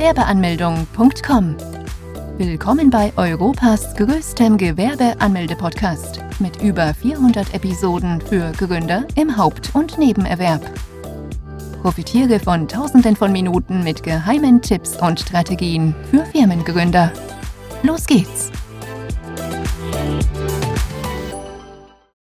Gewerbeanmeldung.com. Willkommen bei Europas größtem Gewerbeanmelde-Podcast mit über 400 Episoden für Gründer im Haupt- und Nebenerwerb. Profitiere von Tausenden von Minuten mit geheimen Tipps und Strategien für Firmengründer. Los geht's!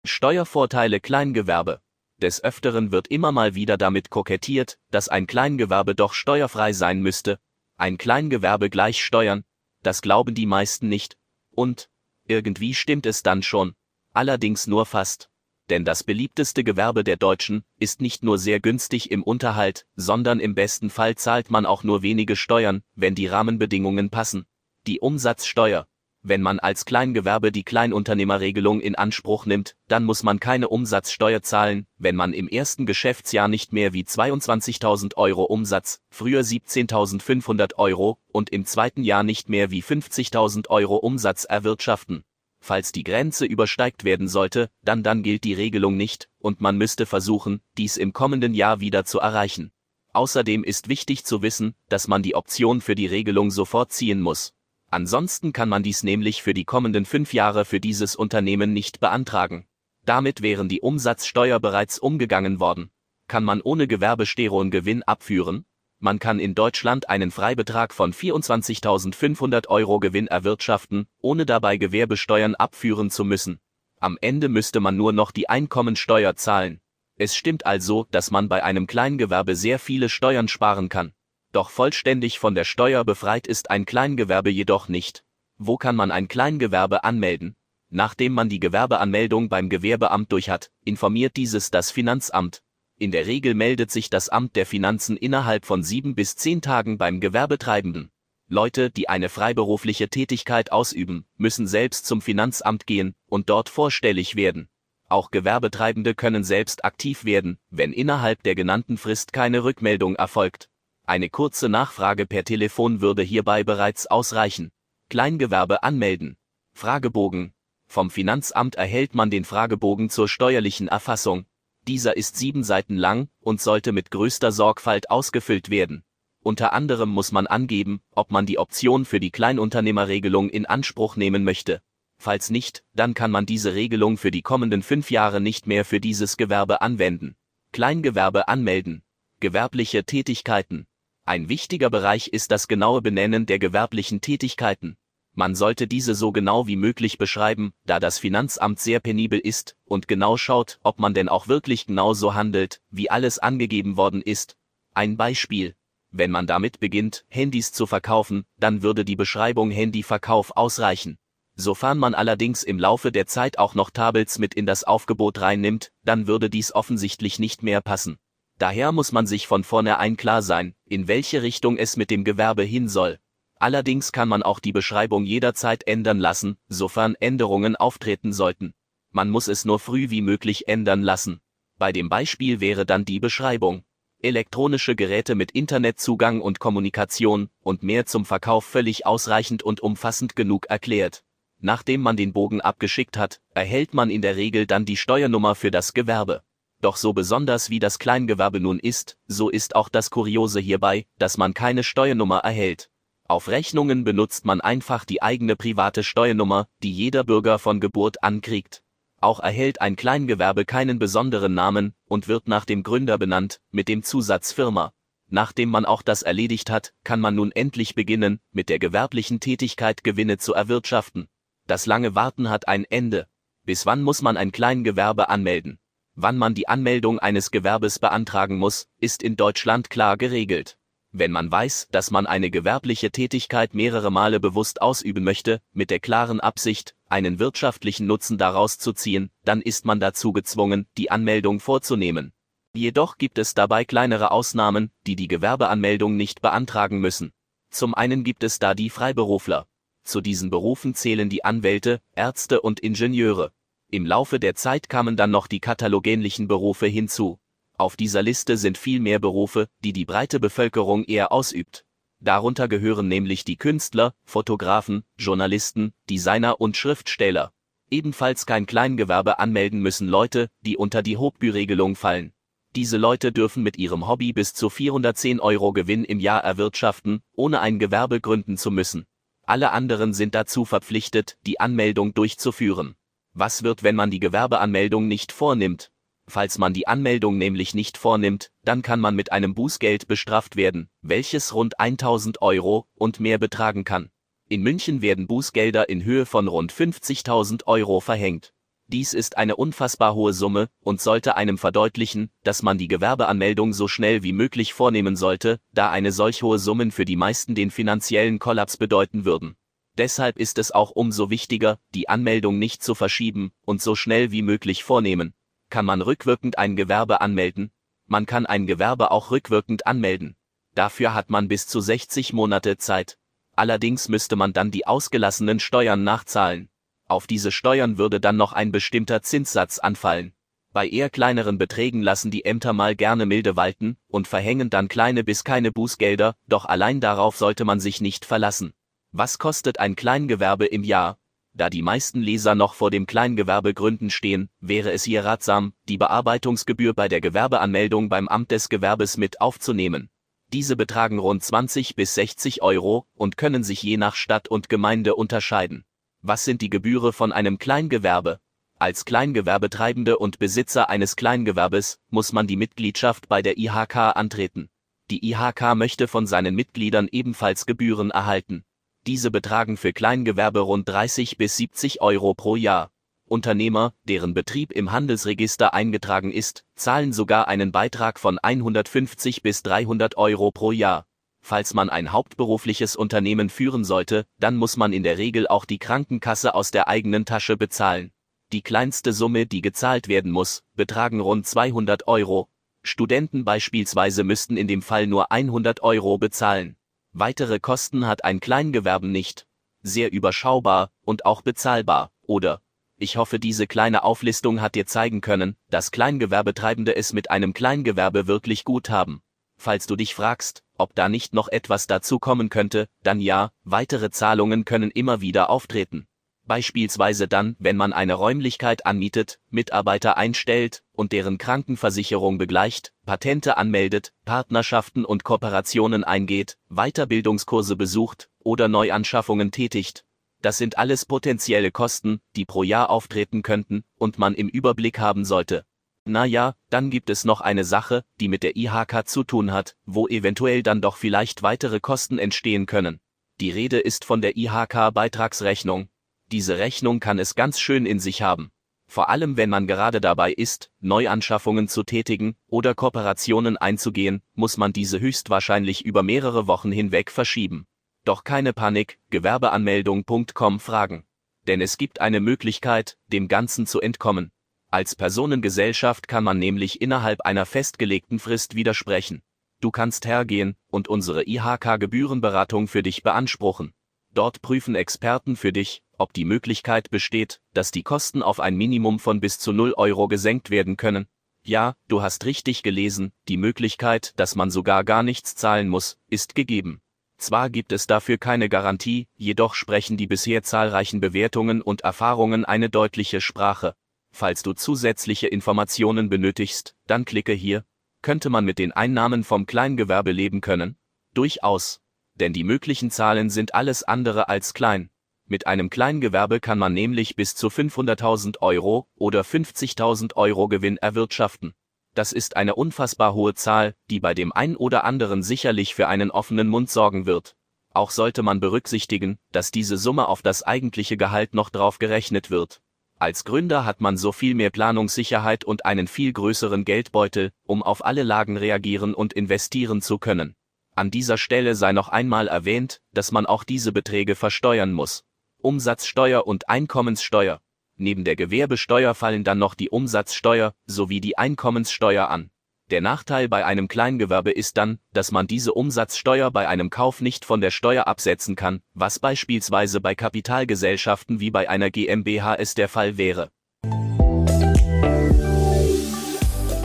Steuervorteile Kleingewerbe. Des Öfteren wird immer mal wieder damit kokettiert, dass ein Kleingewerbe doch steuerfrei sein müsste. Ein Kleingewerbe gleich Steuern, das glauben die meisten nicht. Und, irgendwie stimmt es dann schon. Allerdings nur fast. Denn das beliebteste Gewerbe der Deutschen ist nicht nur sehr günstig im Unterhalt, sondern im besten Fall zahlt man auch nur wenige Steuern, wenn die Rahmenbedingungen passen. Die Umsatzsteuer. Wenn man als Kleingewerbe die Kleinunternehmerregelung in Anspruch nimmt, dann muss man keine Umsatzsteuer zahlen, wenn man im ersten Geschäftsjahr nicht mehr wie 22.000 Euro Umsatz, früher 17.500 Euro, und im zweiten Jahr nicht mehr wie 50.000 Euro Umsatz erwirtschaften. Falls die Grenze übersteigt werden sollte, dann dann gilt die Regelung nicht, und man müsste versuchen, dies im kommenden Jahr wieder zu erreichen. Außerdem ist wichtig zu wissen, dass man die Option für die Regelung sofort ziehen muss. Ansonsten kann man dies nämlich für die kommenden fünf Jahre für dieses Unternehmen nicht beantragen. Damit wären die Umsatzsteuer bereits umgegangen worden. Kann man ohne Gewerbesteron Gewinn abführen? Man kann in Deutschland einen Freibetrag von 24.500 Euro Gewinn erwirtschaften, ohne dabei Gewerbesteuern abführen zu müssen. Am Ende müsste man nur noch die Einkommensteuer zahlen. Es stimmt also, dass man bei einem Kleingewerbe sehr viele Steuern sparen kann. Doch vollständig von der Steuer befreit ist ein Kleingewerbe jedoch nicht. Wo kann man ein Kleingewerbe anmelden? Nachdem man die Gewerbeanmeldung beim Gewerbeamt durch hat, informiert dieses das Finanzamt. In der Regel meldet sich das Amt der Finanzen innerhalb von sieben bis zehn Tagen beim Gewerbetreibenden. Leute, die eine freiberufliche Tätigkeit ausüben, müssen selbst zum Finanzamt gehen und dort vorstellig werden. Auch Gewerbetreibende können selbst aktiv werden, wenn innerhalb der genannten Frist keine Rückmeldung erfolgt. Eine kurze Nachfrage per Telefon würde hierbei bereits ausreichen. Kleingewerbe anmelden. Fragebogen. Vom Finanzamt erhält man den Fragebogen zur steuerlichen Erfassung. Dieser ist sieben Seiten lang und sollte mit größter Sorgfalt ausgefüllt werden. Unter anderem muss man angeben, ob man die Option für die Kleinunternehmerregelung in Anspruch nehmen möchte. Falls nicht, dann kann man diese Regelung für die kommenden fünf Jahre nicht mehr für dieses Gewerbe anwenden. Kleingewerbe anmelden. Gewerbliche Tätigkeiten. Ein wichtiger Bereich ist das genaue Benennen der gewerblichen Tätigkeiten. Man sollte diese so genau wie möglich beschreiben, da das Finanzamt sehr penibel ist und genau schaut, ob man denn auch wirklich genau so handelt, wie alles angegeben worden ist. Ein Beispiel. Wenn man damit beginnt, Handys zu verkaufen, dann würde die Beschreibung Handyverkauf ausreichen. Sofern man allerdings im Laufe der Zeit auch noch Tablets mit in das Aufgebot reinnimmt, dann würde dies offensichtlich nicht mehr passen. Daher muss man sich von vornherein klar sein, in welche Richtung es mit dem Gewerbe hin soll. Allerdings kann man auch die Beschreibung jederzeit ändern lassen, sofern Änderungen auftreten sollten. Man muss es nur früh wie möglich ändern lassen. Bei dem Beispiel wäre dann die Beschreibung. Elektronische Geräte mit Internetzugang und Kommunikation und mehr zum Verkauf völlig ausreichend und umfassend genug erklärt. Nachdem man den Bogen abgeschickt hat, erhält man in der Regel dann die Steuernummer für das Gewerbe. Doch so besonders wie das Kleingewerbe nun ist, so ist auch das Kuriose hierbei, dass man keine Steuernummer erhält. Auf Rechnungen benutzt man einfach die eigene private Steuernummer, die jeder Bürger von Geburt an kriegt. Auch erhält ein Kleingewerbe keinen besonderen Namen und wird nach dem Gründer benannt, mit dem Zusatz Firma. Nachdem man auch das erledigt hat, kann man nun endlich beginnen, mit der gewerblichen Tätigkeit Gewinne zu erwirtschaften. Das lange Warten hat ein Ende. Bis wann muss man ein Kleingewerbe anmelden? Wann man die Anmeldung eines Gewerbes beantragen muss, ist in Deutschland klar geregelt. Wenn man weiß, dass man eine gewerbliche Tätigkeit mehrere Male bewusst ausüben möchte, mit der klaren Absicht, einen wirtschaftlichen Nutzen daraus zu ziehen, dann ist man dazu gezwungen, die Anmeldung vorzunehmen. Jedoch gibt es dabei kleinere Ausnahmen, die die Gewerbeanmeldung nicht beantragen müssen. Zum einen gibt es da die Freiberufler. Zu diesen Berufen zählen die Anwälte, Ärzte und Ingenieure. Im Laufe der Zeit kamen dann noch die katalogähnlichen Berufe hinzu. Auf dieser Liste sind viel mehr Berufe, die die breite Bevölkerung eher ausübt. Darunter gehören nämlich die Künstler, Fotografen, Journalisten, Designer und Schriftsteller. Ebenfalls kein Kleingewerbe anmelden müssen Leute, die unter die Hochbüregelung fallen. Diese Leute dürfen mit ihrem Hobby bis zu 410 Euro Gewinn im Jahr erwirtschaften, ohne ein Gewerbe gründen zu müssen. Alle anderen sind dazu verpflichtet, die Anmeldung durchzuführen. Was wird, wenn man die Gewerbeanmeldung nicht vornimmt? Falls man die Anmeldung nämlich nicht vornimmt, dann kann man mit einem Bußgeld bestraft werden, welches rund 1000 Euro und mehr betragen kann. In München werden Bußgelder in Höhe von rund 50.000 Euro verhängt. Dies ist eine unfassbar hohe Summe und sollte einem verdeutlichen, dass man die Gewerbeanmeldung so schnell wie möglich vornehmen sollte, da eine solch hohe Summen für die meisten den finanziellen Kollaps bedeuten würden. Deshalb ist es auch umso wichtiger, die Anmeldung nicht zu verschieben und so schnell wie möglich vornehmen. Kann man rückwirkend ein Gewerbe anmelden? Man kann ein Gewerbe auch rückwirkend anmelden. Dafür hat man bis zu 60 Monate Zeit. Allerdings müsste man dann die ausgelassenen Steuern nachzahlen. Auf diese Steuern würde dann noch ein bestimmter Zinssatz anfallen. Bei eher kleineren Beträgen lassen die Ämter mal gerne milde walten und verhängen dann kleine bis keine Bußgelder, doch allein darauf sollte man sich nicht verlassen. Was kostet ein Kleingewerbe im Jahr? Da die meisten Leser noch vor dem Kleingewerbegründen stehen, wäre es hier ratsam, die Bearbeitungsgebühr bei der Gewerbeanmeldung beim Amt des Gewerbes mit aufzunehmen. Diese betragen rund 20 bis 60 Euro und können sich je nach Stadt und Gemeinde unterscheiden. Was sind die Gebühren von einem Kleingewerbe? Als Kleingewerbetreibende und Besitzer eines Kleingewerbes muss man die Mitgliedschaft bei der IHK antreten. Die IHK möchte von seinen Mitgliedern ebenfalls Gebühren erhalten. Diese betragen für Kleingewerbe rund 30 bis 70 Euro pro Jahr. Unternehmer, deren Betrieb im Handelsregister eingetragen ist, zahlen sogar einen Beitrag von 150 bis 300 Euro pro Jahr. Falls man ein hauptberufliches Unternehmen führen sollte, dann muss man in der Regel auch die Krankenkasse aus der eigenen Tasche bezahlen. Die kleinste Summe, die gezahlt werden muss, betragen rund 200 Euro. Studenten beispielsweise müssten in dem Fall nur 100 Euro bezahlen. Weitere Kosten hat ein Kleingewerben nicht. Sehr überschaubar und auch bezahlbar, oder? Ich hoffe, diese kleine Auflistung hat dir zeigen können, dass Kleingewerbetreibende es mit einem Kleingewerbe wirklich gut haben. Falls du dich fragst, ob da nicht noch etwas dazu kommen könnte, dann ja, weitere Zahlungen können immer wieder auftreten. Beispielsweise dann, wenn man eine Räumlichkeit anmietet, Mitarbeiter einstellt und deren Krankenversicherung begleicht, Patente anmeldet, Partnerschaften und Kooperationen eingeht, Weiterbildungskurse besucht oder Neuanschaffungen tätigt. Das sind alles potenzielle Kosten, die pro Jahr auftreten könnten und man im Überblick haben sollte. Na ja, dann gibt es noch eine Sache, die mit der IHK zu tun hat, wo eventuell dann doch vielleicht weitere Kosten entstehen können. Die Rede ist von der IHK-Beitragsrechnung. Diese Rechnung kann es ganz schön in sich haben. Vor allem wenn man gerade dabei ist, Neuanschaffungen zu tätigen oder Kooperationen einzugehen, muss man diese höchstwahrscheinlich über mehrere Wochen hinweg verschieben. Doch keine Panik, Gewerbeanmeldung.com fragen. Denn es gibt eine Möglichkeit, dem Ganzen zu entkommen. Als Personengesellschaft kann man nämlich innerhalb einer festgelegten Frist widersprechen. Du kannst hergehen und unsere IHK-Gebührenberatung für dich beanspruchen. Dort prüfen Experten für dich, ob die Möglichkeit besteht, dass die Kosten auf ein Minimum von bis zu 0 Euro gesenkt werden können. Ja, du hast richtig gelesen, die Möglichkeit, dass man sogar gar nichts zahlen muss, ist gegeben. Zwar gibt es dafür keine Garantie, jedoch sprechen die bisher zahlreichen Bewertungen und Erfahrungen eine deutliche Sprache. Falls du zusätzliche Informationen benötigst, dann klicke hier. Könnte man mit den Einnahmen vom Kleingewerbe leben können? Durchaus. Denn die möglichen Zahlen sind alles andere als klein. Mit einem Kleingewerbe kann man nämlich bis zu 500.000 Euro oder 50.000 Euro Gewinn erwirtschaften. Das ist eine unfassbar hohe Zahl, die bei dem ein oder anderen sicherlich für einen offenen Mund sorgen wird. Auch sollte man berücksichtigen, dass diese Summe auf das eigentliche Gehalt noch drauf gerechnet wird. Als Gründer hat man so viel mehr Planungssicherheit und einen viel größeren Geldbeutel, um auf alle Lagen reagieren und investieren zu können. An dieser Stelle sei noch einmal erwähnt, dass man auch diese Beträge versteuern muss. Umsatzsteuer und Einkommenssteuer. Neben der Gewerbesteuer fallen dann noch die Umsatzsteuer sowie die Einkommenssteuer an. Der Nachteil bei einem Kleingewerbe ist dann, dass man diese Umsatzsteuer bei einem Kauf nicht von der Steuer absetzen kann, was beispielsweise bei Kapitalgesellschaften wie bei einer GmbH es der Fall wäre.